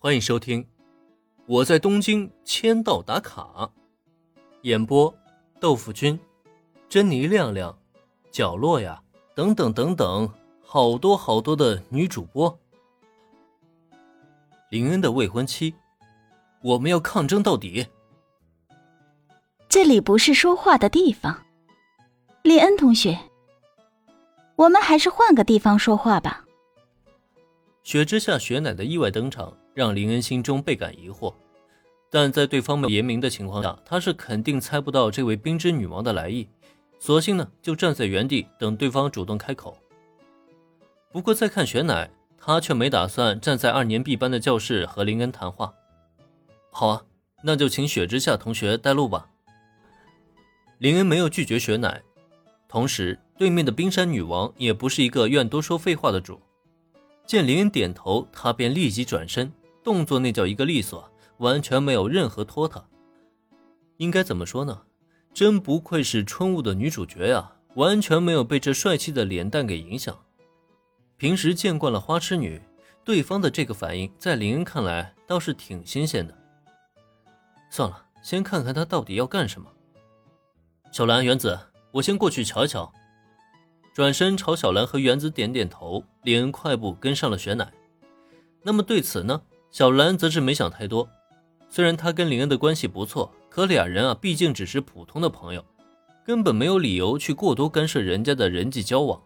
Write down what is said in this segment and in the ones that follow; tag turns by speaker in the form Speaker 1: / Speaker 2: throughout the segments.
Speaker 1: 欢迎收听《我在东京签到打卡》，演播：豆腐君、珍妮亮亮、角落呀，等等等等，好多好多的女主播。林恩的未婚妻，我们要抗争到底。
Speaker 2: 这里不是说话的地方，林恩同学，我们还是换个地方说话吧。
Speaker 1: 雪之下雪乃的意外登场。让林恩心中倍感疑惑，但在对方没有言明的情况下，他是肯定猜不到这位冰之女王的来意，索性呢就站在原地等对方主动开口。不过再看雪乃，他却没打算站在二年 B 班的教室和林恩谈话。好啊，那就请雪之下同学带路吧。林恩没有拒绝雪乃，同时对面的冰山女王也不是一个愿多说废话的主，见林恩点头，他便立即转身。动作那叫一个利索，完全没有任何拖沓。应该怎么说呢？真不愧是春雾的女主角呀，完全没有被这帅气的脸蛋给影响。平时见惯了花痴女，对方的这个反应，在林恩看来倒是挺新鲜的。算了，先看看他到底要干什么。小兰、原子，我先过去瞧一瞧。转身朝小兰和原子点点头，林恩快步跟上了雪乃。那么对此呢？小兰则是没想太多，虽然她跟林恩的关系不错，可俩人啊毕竟只是普通的朋友，根本没有理由去过多干涉人家的人际交往。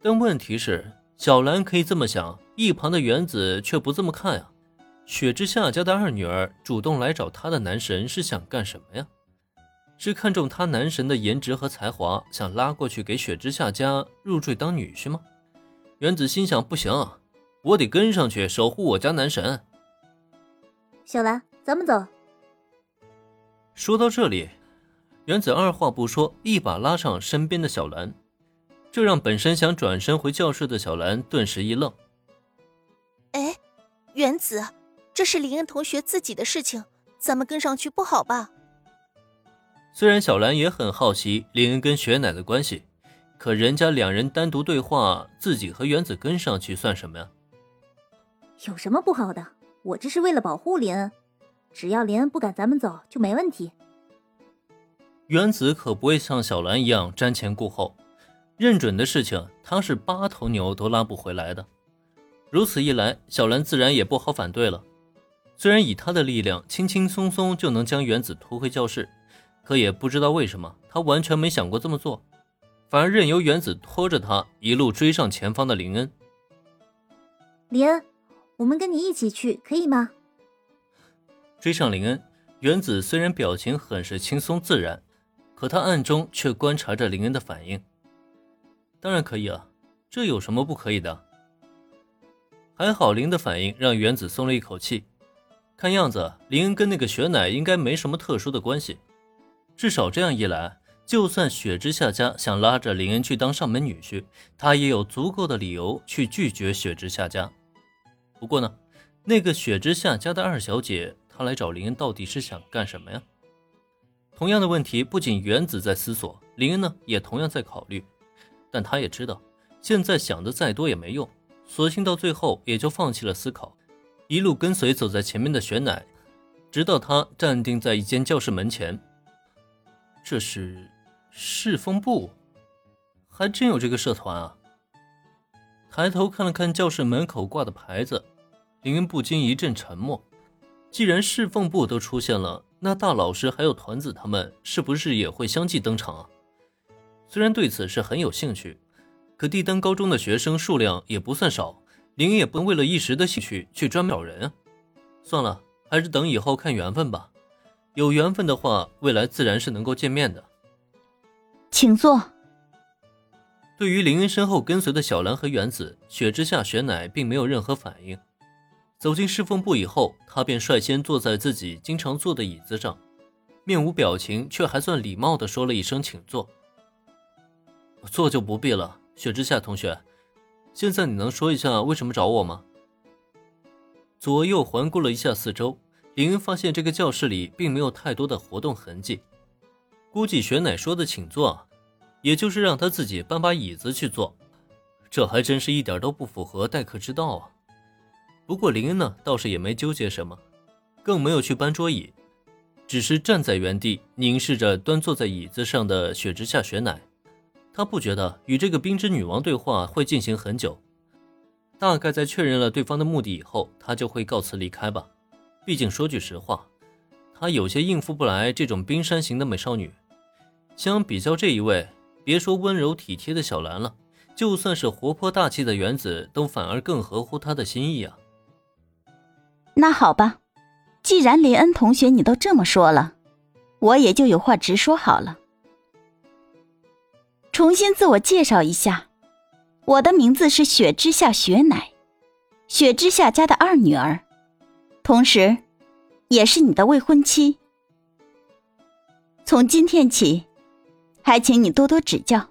Speaker 1: 但问题是，小兰可以这么想，一旁的原子却不这么看呀。雪之下家的二女儿主动来找他的男神是想干什么呀？是看中他男神的颜值和才华，想拉过去给雪之下家入赘当女婿吗？原子心想：不行。我得跟上去守护我家男神。
Speaker 3: 小兰，咱们走。
Speaker 1: 说到这里，原子二话不说，一把拉上身边的小兰，这让本身想转身回教室的小兰顿时一愣。
Speaker 4: 哎，原子，这是林恩同学自己的事情，咱们跟上去不好吧？
Speaker 1: 虽然小兰也很好奇林恩跟雪乃的关系，可人家两人单独对话，自己和原子跟上去算什么呀？
Speaker 3: 有什么不好的？我这是为了保护林恩，只要林恩不赶咱们走就没问题。
Speaker 1: 原子可不会像小兰一样瞻前顾后，认准的事情他是八头牛都拉不回来的。如此一来，小兰自然也不好反对了。虽然以他的力量轻轻松松就能将原子拖回教室，可也不知道为什么他完全没想过这么做，反而任由原子拖着他一路追上前方的林恩。
Speaker 3: 林恩。我们跟你一起去，可以吗？
Speaker 1: 追上林恩，原子虽然表情很是轻松自然，可他暗中却观察着林恩的反应。当然可以啊，这有什么不可以的？还好林的反应让原子松了一口气。看样子林恩跟那个雪乃应该没什么特殊的关系，至少这样一来，就算雪之下家想拉着林恩去当上门女婿，他也有足够的理由去拒绝雪之下家。不过呢，那个雪之下家的二小姐，她来找林恩到底是想干什么呀？同样的问题，不仅原子在思索，林恩呢也同样在考虑。但他也知道，现在想的再多也没用，索性到最后也就放弃了思考，一路跟随走在前面的雪乃，直到他站定在一间教室门前。这是侍风部，还真有这个社团啊！抬头看了看教室门口挂的牌子。林恩不禁一阵沉默。既然侍奉部都出现了，那大老师还有团子他们是不是也会相继登场啊？虽然对此是很有兴趣，可帝丹高中的学生数量也不算少，林恩也不能为了一时的兴趣去专门找人啊。算了，还是等以后看缘分吧。有缘分的话，未来自然是能够见面的。
Speaker 2: 请坐。
Speaker 1: 对于林恩身后跟随的小兰和原子，雪之下雪乃并没有任何反应。走进侍奉部以后，他便率先坐在自己经常坐的椅子上，面无表情，却还算礼貌地说了一声“请坐”。坐就不必了，雪之下同学，现在你能说一下为什么找我吗？左右环顾了一下四周，林恩发现这个教室里并没有太多的活动痕迹，估计雪乃说的“请坐”，也就是让他自己搬把椅子去坐，这还真是一点都不符合待客之道啊。不过林恩呢，倒是也没纠结什么，更没有去搬桌椅，只是站在原地凝视着端坐在椅子上的雪之下雪乃。他不觉得与这个冰之女王对话会进行很久，大概在确认了对方的目的以后，他就会告辞离开吧。毕竟说句实话，他有些应付不来这种冰山型的美少女。相比较这一位，别说温柔体贴的小兰了，就算是活泼大气的原子，都反而更合乎他的心意啊。
Speaker 2: 那好吧，既然林恩同学你都这么说了，我也就有话直说好了。重新自我介绍一下，我的名字是雪之下雪乃，雪之下家的二女儿，同时，也是你的未婚妻。从今天起，还请你多多指教。